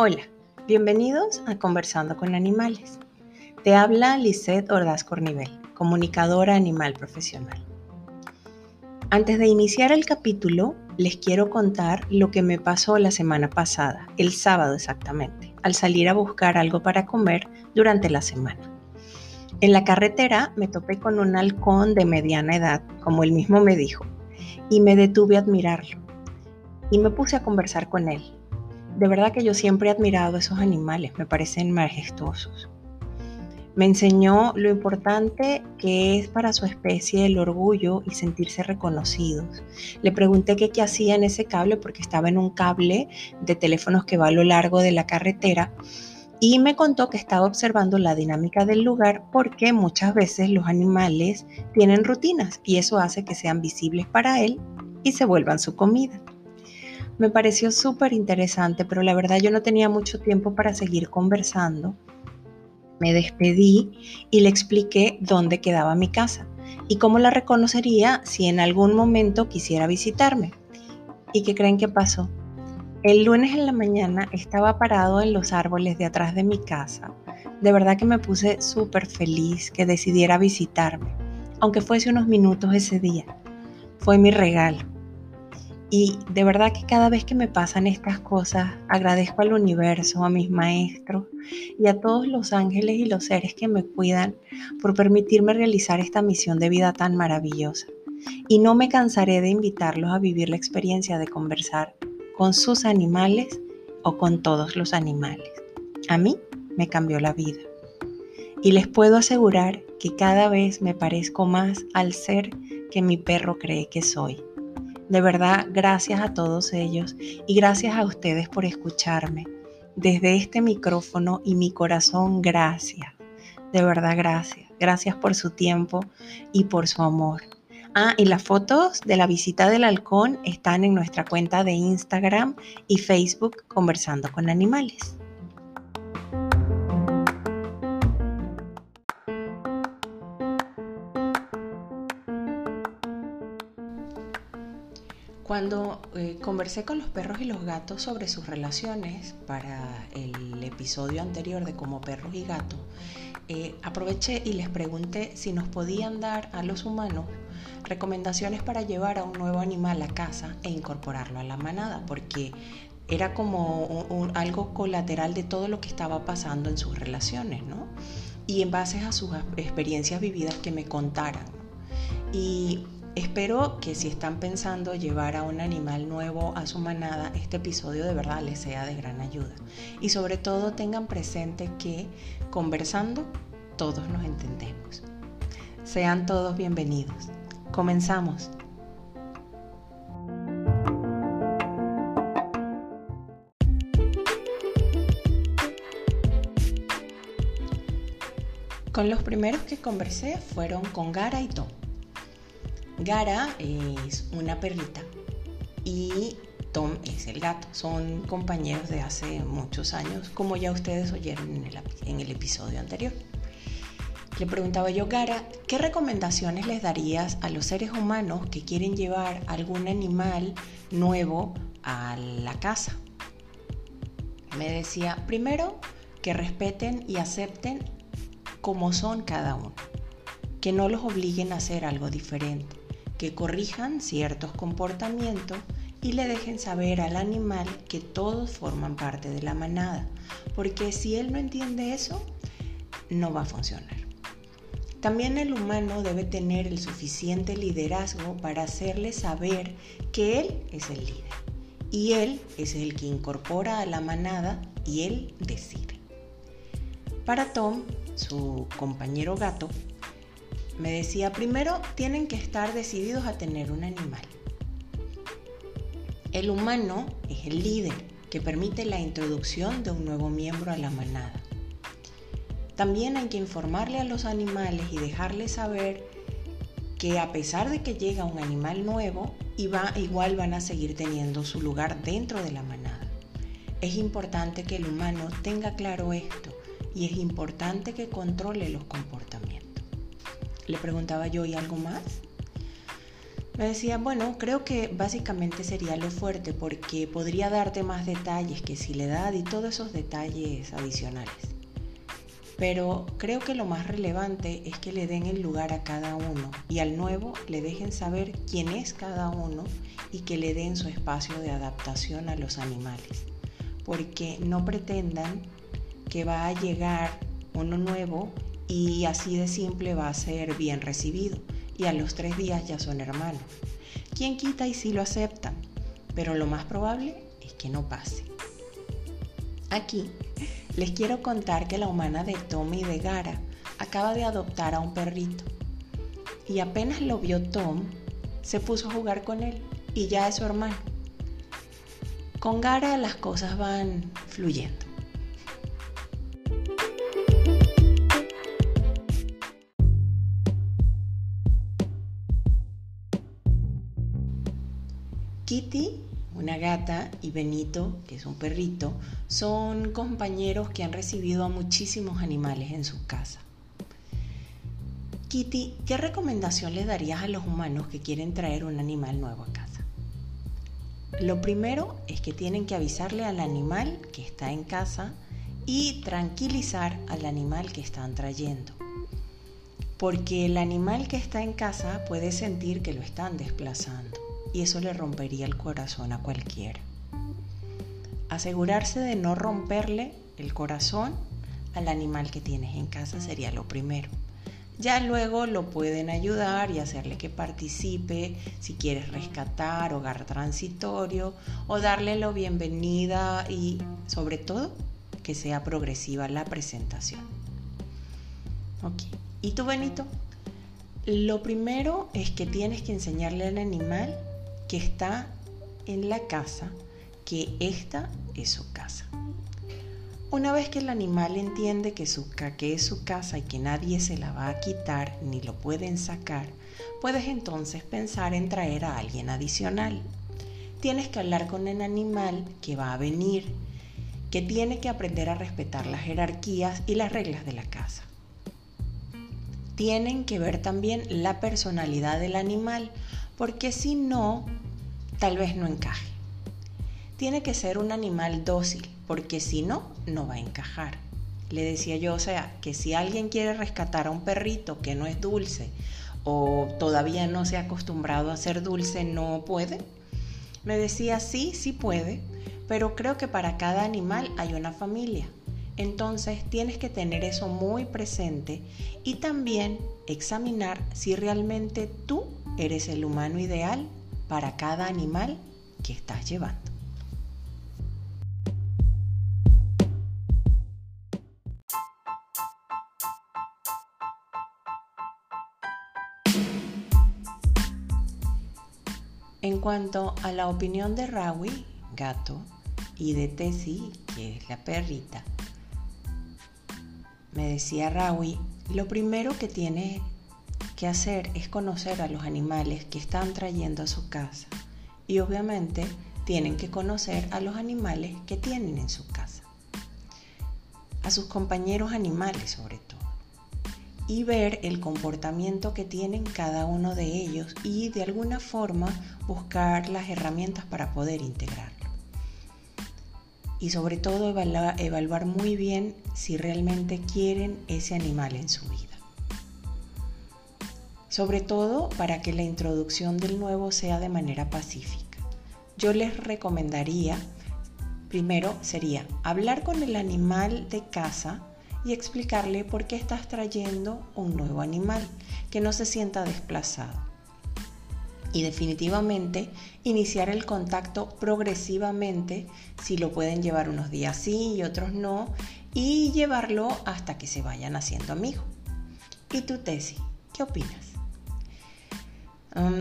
Hola, bienvenidos a Conversando con Animales. Te habla Lisette Ordaz Cornivel, comunicadora animal profesional. Antes de iniciar el capítulo, les quiero contar lo que me pasó la semana pasada, el sábado exactamente, al salir a buscar algo para comer durante la semana. En la carretera me topé con un halcón de mediana edad, como él mismo me dijo, y me detuve a admirarlo. Y me puse a conversar con él, de verdad que yo siempre he admirado esos animales, me parecen majestuosos. Me enseñó lo importante que es para su especie el orgullo y sentirse reconocidos. Le pregunté qué, qué hacía en ese cable porque estaba en un cable de teléfonos que va a lo largo de la carretera y me contó que estaba observando la dinámica del lugar porque muchas veces los animales tienen rutinas y eso hace que sean visibles para él y se vuelvan su comida. Me pareció súper interesante, pero la verdad yo no tenía mucho tiempo para seguir conversando. Me despedí y le expliqué dónde quedaba mi casa y cómo la reconocería si en algún momento quisiera visitarme. ¿Y qué creen que pasó? El lunes en la mañana estaba parado en los árboles de atrás de mi casa. De verdad que me puse súper feliz que decidiera visitarme, aunque fuese unos minutos ese día. Fue mi regalo. Y de verdad que cada vez que me pasan estas cosas, agradezco al universo, a mis maestros y a todos los ángeles y los seres que me cuidan por permitirme realizar esta misión de vida tan maravillosa. Y no me cansaré de invitarlos a vivir la experiencia de conversar con sus animales o con todos los animales. A mí me cambió la vida. Y les puedo asegurar que cada vez me parezco más al ser que mi perro cree que soy. De verdad, gracias a todos ellos y gracias a ustedes por escucharme. Desde este micrófono y mi corazón, gracias. De verdad, gracias. Gracias por su tiempo y por su amor. Ah, y las fotos de la visita del halcón están en nuestra cuenta de Instagram y Facebook Conversando con Animales. Cuando eh, conversé con los perros y los gatos sobre sus relaciones para el episodio anterior de Como perros y gatos, eh, aproveché y les pregunté si nos podían dar a los humanos recomendaciones para llevar a un nuevo animal a casa e incorporarlo a la manada, porque era como algo colateral de todo lo que estaba pasando en sus relaciones, ¿no? Y en base a sus experiencias vividas que me contaran. Y Espero que si están pensando llevar a un animal nuevo a su manada, este episodio de verdad les sea de gran ayuda. Y sobre todo tengan presente que conversando todos nos entendemos. Sean todos bienvenidos. Comenzamos. Con los primeros que conversé fueron con Gara y Tom. Gara es una perrita y Tom es el gato. Son compañeros de hace muchos años, como ya ustedes oyeron en el, episodio anterior. Le preguntaba yo, Gara, ¿qué recomendaciones les darías a los seres humanos que quieren llevar algún animal nuevo a la casa? Me decía, primero, que respeten y acepten como son cada uno, que no los obliguen a hacer algo diferente que corrijan ciertos comportamientos y le dejen saber al animal que todos forman parte de la manada, porque si él no entiende eso, no va a funcionar. También el humano debe tener el suficiente liderazgo para hacerle saber que él es el líder y él es el que incorpora a la manada y él decide. Para Tom, su compañero gato, me decía, primero tienen que estar decididos a tener un animal. El humano es el líder que permite la introducción de un nuevo miembro a la manada. También hay que informarle a los animales y dejarles saber que a pesar de que llega un animal nuevo, igual van a seguir teniendo su lugar dentro de la manada. Es importante que el humano tenga claro esto y es importante que controle los comportamientos. Le preguntaba yo, ¿y algo más? Me decía, bueno, creo que básicamente sería lo fuerte porque podría darte más detalles que si le da y todos esos detalles adicionales. Pero creo que lo más relevante es que le den el lugar a cada uno y al nuevo le dejen saber quién es cada uno y que le den su espacio de adaptación a los animales. Porque no pretendan que va a llegar uno nuevo y así de simple va a ser bien recibido y a los tres días ya son hermanos. ¿Quién quita y sí lo aceptan? Pero lo más probable es que no pase. Aquí les quiero contar que la humana de Tommy de Gara acaba de adoptar a un perrito. Y apenas lo vio Tom, se puso a jugar con él y ya es su hermano. Con Gara las cosas van fluyendo. Kitty, una gata, y Benito, que es un perrito, son compañeros que han recibido a muchísimos animales en su casa. Kitty, ¿qué recomendación le darías a los humanos que quieren traer un animal nuevo a casa? Lo primero es que tienen que avisarle al animal que está en casa y tranquilizar al animal que están trayendo. Porque el animal que está en casa puede sentir que lo están desplazando y eso le rompería el corazón a cualquiera. Asegurarse de no romperle el corazón al animal que tienes en casa sería lo primero. Ya luego lo pueden ayudar y hacerle que participe si quieres rescatar, hogar transitorio o darle la bienvenida y sobre todo que sea progresiva la presentación. Ok, ¿y tú Benito? Lo primero es que tienes que enseñarle al animal que está en la casa, que esta es su casa. Una vez que el animal entiende que, su, que es su casa y que nadie se la va a quitar ni lo pueden sacar, puedes entonces pensar en traer a alguien adicional. Tienes que hablar con el animal que va a venir, que tiene que aprender a respetar las jerarquías y las reglas de la casa. Tienen que ver también la personalidad del animal, porque si no, tal vez no encaje. Tiene que ser un animal dócil, porque si no, no va a encajar. Le decía yo, o sea, que si alguien quiere rescatar a un perrito que no es dulce o todavía no se ha acostumbrado a ser dulce, no puede. Me decía, sí, sí puede, pero creo que para cada animal hay una familia. Entonces tienes que tener eso muy presente y también examinar si realmente tú Eres el humano ideal para cada animal que estás llevando. En cuanto a la opinión de Rawi, gato, y de Tessie, que es la perrita, me decía Rawi, lo primero que tiene que hacer es conocer a los animales que están trayendo a su casa. Y obviamente tienen que conocer a los animales que tienen en su casa, a sus compañeros animales sobre todo, y ver el comportamiento que tienen cada uno de ellos y de alguna forma buscar las herramientas para poder integrarlo. Y sobre todo evaluar, evaluar muy bien si realmente quieren ese animal en su vida sobre todo para que la introducción del nuevo sea de manera pacífica. Yo les recomendaría, primero sería hablar con el animal de casa y explicarle por qué estás trayendo un nuevo animal, que no se sienta desplazado. Y definitivamente iniciar el contacto progresivamente, si lo pueden llevar unos días sí y otros no, y llevarlo hasta que se vayan haciendo amigos. ¿Y tu tesis? ¿Qué opinas?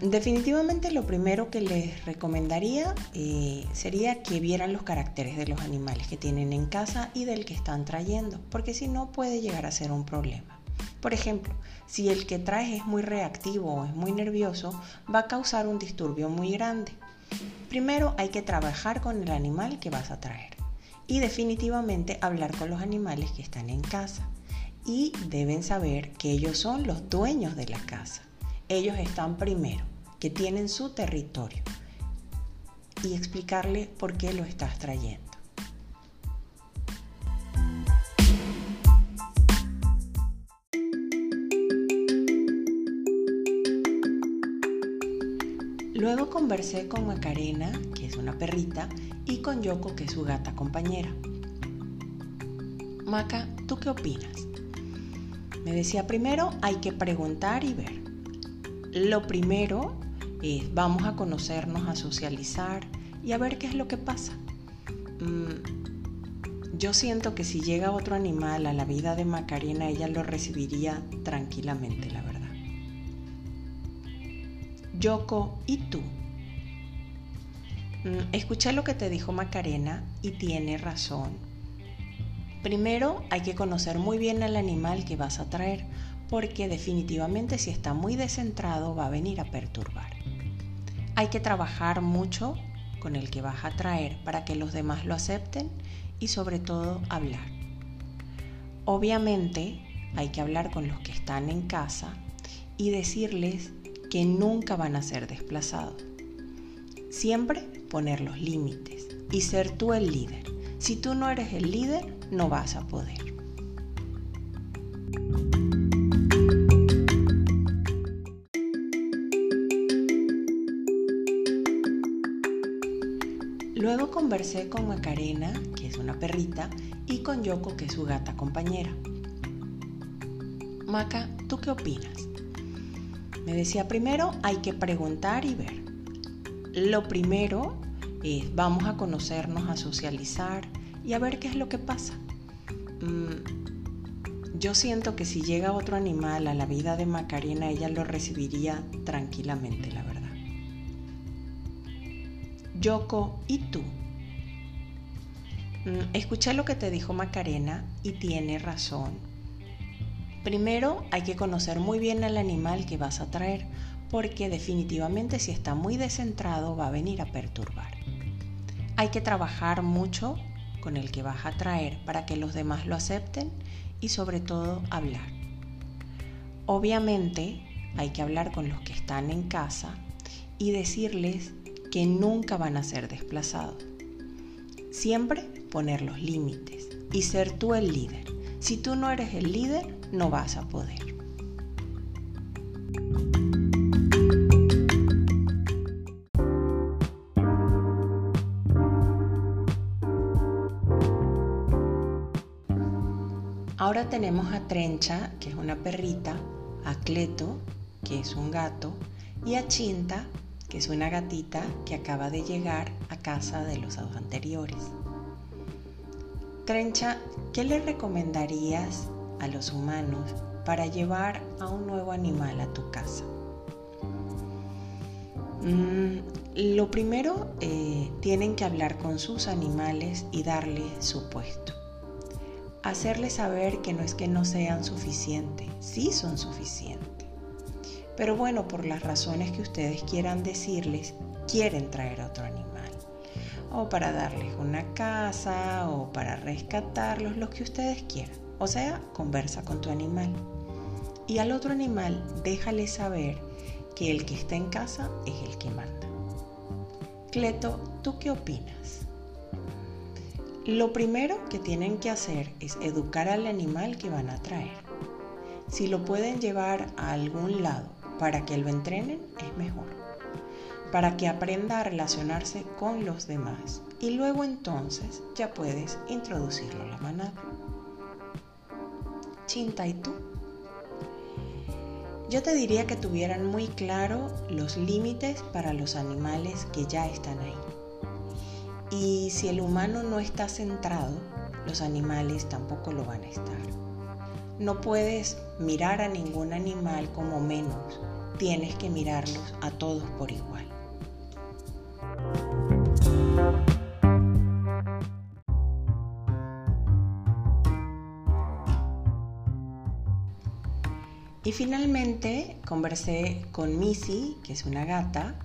Definitivamente lo primero que les recomendaría eh, sería que vieran los caracteres de los animales que tienen en casa y del que están trayendo, porque si no puede llegar a ser un problema. Por ejemplo, si el que traes es muy reactivo o es muy nervioso, va a causar un disturbio muy grande. Primero hay que trabajar con el animal que vas a traer y definitivamente hablar con los animales que están en casa y deben saber que ellos son los dueños de la casa ellos están primero, que tienen su territorio y explicarle por qué lo estás trayendo. Luego conversé con Macarena, que es una perrita, y con Yoko, que es su gata compañera. Maca, ¿tú qué opinas? Me decía, primero hay que preguntar y ver. Lo primero es, vamos a conocernos, a socializar y a ver qué es lo que pasa. Mm, yo siento que si llega otro animal a la vida de Macarena, ella lo recibiría tranquilamente, la verdad. Yoko, ¿y tú? Mm, escuché lo que te dijo Macarena y tiene razón. Primero hay que conocer muy bien al animal que vas a traer, porque definitivamente si está muy descentrado va a venir a perturbar. Hay que trabajar mucho con el que vas a traer para que los demás lo acepten y sobre todo hablar. Obviamente hay que hablar con los que están en casa y decirles que nunca van a ser desplazados. Siempre poner los límites y ser tú el líder. Si tú no eres el líder, no vas a poder. Luego conversé con Macarena, que es una perrita, y con Yoko, que es su gata compañera. Maca, ¿tú qué opinas? Me decía, primero hay que preguntar y ver. Lo primero es, vamos a conocernos, a socializar y a ver qué es lo que pasa. Mm, yo siento que si llega otro animal a la vida de Macarena, ella lo recibiría tranquilamente, la verdad. Yoko, ¿y tú? Mm, escuché lo que te dijo Macarena y tiene razón. Primero hay que conocer muy bien al animal que vas a traer, porque definitivamente si está muy descentrado va a venir a perturbar. Hay que trabajar mucho con el que vas a traer para que los demás lo acepten y sobre todo hablar. Obviamente hay que hablar con los que están en casa y decirles que nunca van a ser desplazados. Siempre poner los límites y ser tú el líder. Si tú no eres el líder, no vas a poder. Ahora tenemos a Trencha, que es una perrita, a Cleto, que es un gato, y a Chinta, que es una gatita que acaba de llegar a casa de los anteriores. Trencha, ¿qué le recomendarías a los humanos para llevar a un nuevo animal a tu casa? Mm, lo primero, eh, tienen que hablar con sus animales y darle su puesto. Hacerles saber que no es que no sean suficientes, sí son suficientes. Pero bueno, por las razones que ustedes quieran decirles, quieren traer a otro animal. O para darles una casa, o para rescatarlos, lo que ustedes quieran. O sea, conversa con tu animal. Y al otro animal déjale saber que el que está en casa es el que manda. Cleto, ¿tú qué opinas? Lo primero que tienen que hacer es educar al animal que van a traer. Si lo pueden llevar a algún lado para que lo entrenen, es mejor. Para que aprenda a relacionarse con los demás. Y luego entonces ya puedes introducirlo a la manada. Chinta, ¿y tú? Yo te diría que tuvieran muy claro los límites para los animales que ya están ahí. Y si el humano no está centrado, los animales tampoco lo van a estar. No puedes mirar a ningún animal como menos, tienes que mirarlos a todos por igual. Y finalmente conversé con Missy, que es una gata,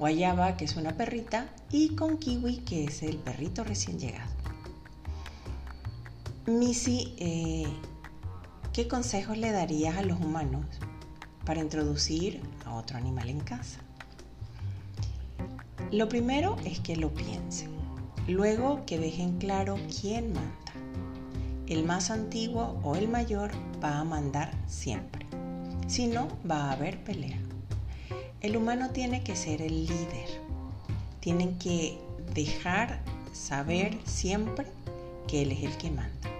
Guayaba, que es una perrita, y con Kiwi, que es el perrito recién llegado. Missy, eh, ¿qué consejos le darías a los humanos para introducir a otro animal en casa? Lo primero es que lo piensen. Luego que dejen claro quién manda. El más antiguo o el mayor va a mandar siempre. Si no, va a haber pelea. El humano tiene que ser el líder. Tienen que dejar saber siempre que él es el que manda.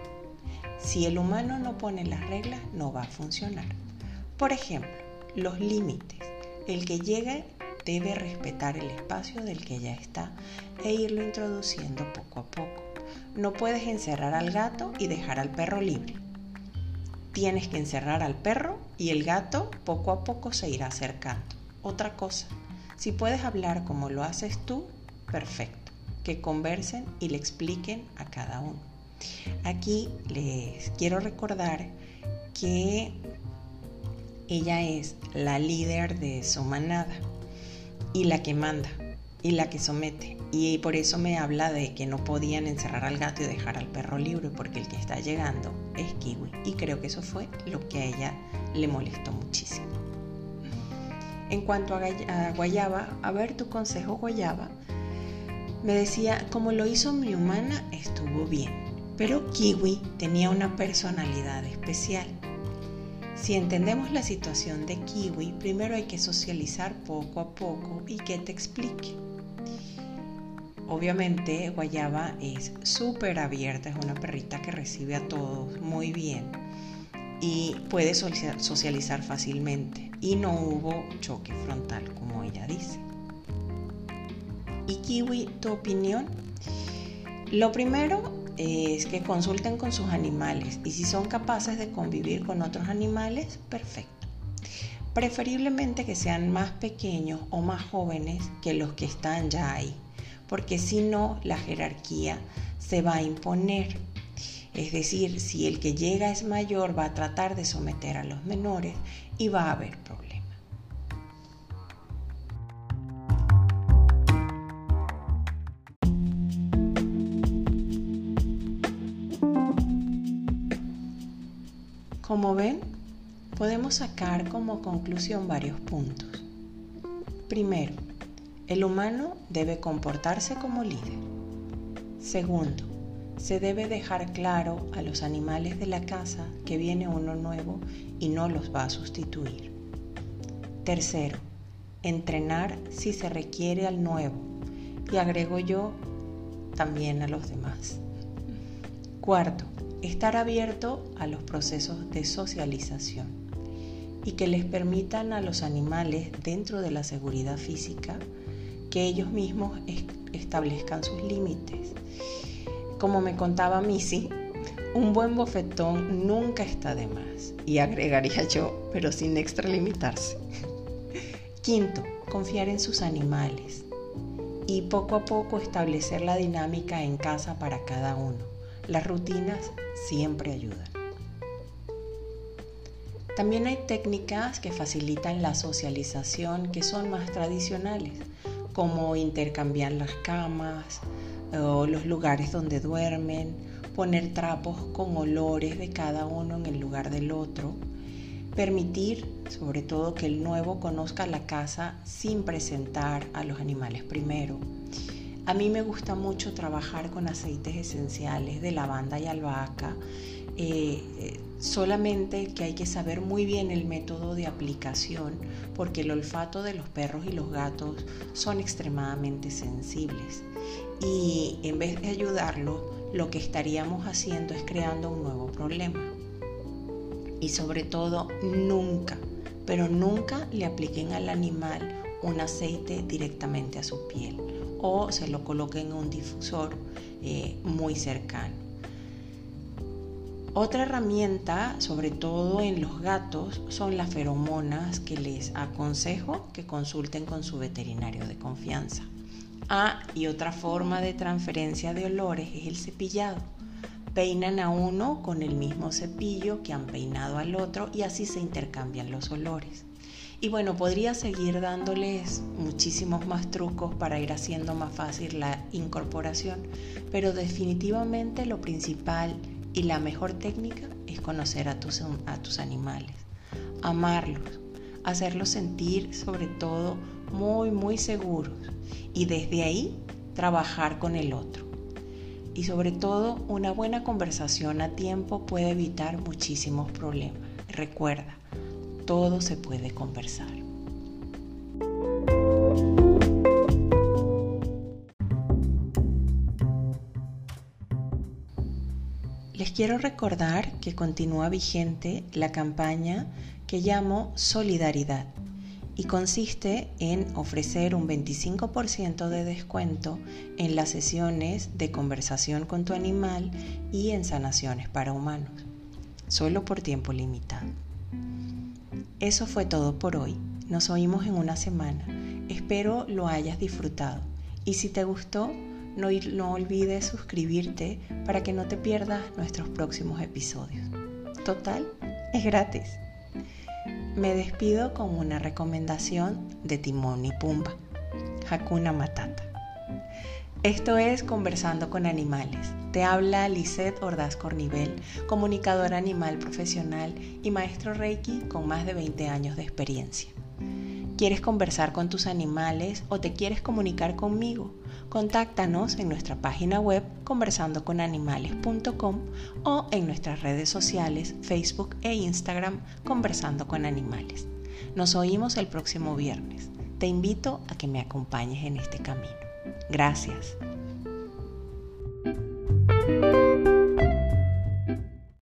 Si el humano no pone las reglas, no va a funcionar. Por ejemplo, los límites. El que llegue debe respetar el espacio del que ya está e irlo introduciendo poco a poco. No puedes encerrar al gato y dejar al perro libre. Tienes que encerrar al perro y el gato poco a poco se irá acercando. Otra cosa, si puedes hablar como lo haces tú, perfecto. Que conversen y le expliquen a cada uno. Aquí les quiero recordar que ella es la líder de su manada y la que manda y la que somete. Y por eso me habla de que no podían encerrar al gato y dejar al perro libre porque el que está llegando es Kiwi. Y creo que eso fue lo que a ella le molestó muchísimo. En cuanto a, Guayaba, a ver tu consejo Guayaba, me decía, como lo hizo mi humana, estuvo bien. Pero Kiwi tenía una personalidad especial si entendemos la situación de Kiwi, primero hay que socializar poco a poco y que te explique. Obviamente Guayaba es súper abierta, es una perrita que recibe a todos muy bien y puede socializar fácilmente y no hubo choque frontal como ella dice. ¿Y Kiwi, tu opinión? Lo primero es que consulten con sus animales y si son capaces de convivir con otros animales, perfecto. Preferiblemente que sean más pequeños o más jóvenes que los que están ya ahí, porque si no, la jerarquía se va a imponer. Es decir, si el que llega es mayor, va a tratar de someter a los menores y va a haber problemas. Como ven, podemos sacar como conclusión varios puntos. Primero, el humano debe comportarse como líder. Segundo, se debe dejar claro a los animales de la casa que viene uno nuevo y no los va a sustituir. Tercero, entrenar si se requiere al nuevo y agrego yo también a los demás. Cuarto, estar abierto a los procesos de socialización y que les permitan a los animales dentro de la seguridad física que ellos mismos establezcan sus límites. Como me contaba Missy, un buen bofetón nunca está de más, y agregaría yo, pero sin extralimitarse. Quinto, confiar en sus animales y poco a poco establecer la dinámica en casa para cada uno. Las rutinas siempre ayudan. También hay técnicas que facilitan la socialización que son más tradicionales, como intercambiar las camas o los lugares donde duermen, poner trapos con olores de cada uno en el lugar del otro, permitir sobre todo que el nuevo conozca la casa sin presentar a los animales primero a mí me gusta mucho trabajar con aceites esenciales de lavanda y albahaca, eh, solamente que hay que saber muy bien el método de aplicación porque el olfato de los perros y los gatos son extremadamente sensibles y en vez de ayudarlo, lo que estaríamos haciendo es creando un nuevo problema. Y sobre todo, nunca, pero nunca le apliquen al animal un aceite directamente a su piel o se lo coloque en un difusor eh, muy cercano. Otra herramienta, sobre todo en los gatos, son las feromonas que les aconsejo que consulten con su veterinario de confianza. Ah, y otra forma de transferencia de olores es el cepillado. Peinan a uno con el mismo cepillo que han peinado al otro y así se intercambian los olores. Y bueno, podría seguir dándoles muchísimos más trucos para ir haciendo más fácil la incorporación, pero definitivamente lo principal y la mejor técnica es conocer a tus, a tus animales, amarlos, hacerlos sentir sobre todo muy, muy seguros y desde ahí trabajar con el otro. Y sobre todo, una buena conversación a tiempo puede evitar muchísimos problemas. Recuerda, todo se puede conversar. Les quiero recordar que continúa vigente la campaña que llamo Solidaridad y consiste en ofrecer un 25% de descuento en las sesiones de conversación con tu animal y en sanaciones para humanos, solo por tiempo limitado. Eso fue todo por hoy. Nos oímos en una semana. Espero lo hayas disfrutado. Y si te gustó, no, no olvides suscribirte para que no te pierdas nuestros próximos episodios. Total, es gratis. Me despido con una recomendación de Timón y Pumba, Hakuna Matata. Esto es Conversando con Animales. Te habla Lisette Ordaz Cornivel, comunicadora animal profesional y maestro Reiki con más de 20 años de experiencia. ¿Quieres conversar con tus animales o te quieres comunicar conmigo? Contáctanos en nuestra página web conversandoconanimales.com o en nuestras redes sociales Facebook e Instagram Conversando con Animales. Nos oímos el próximo viernes. Te invito a que me acompañes en este camino. Gracias.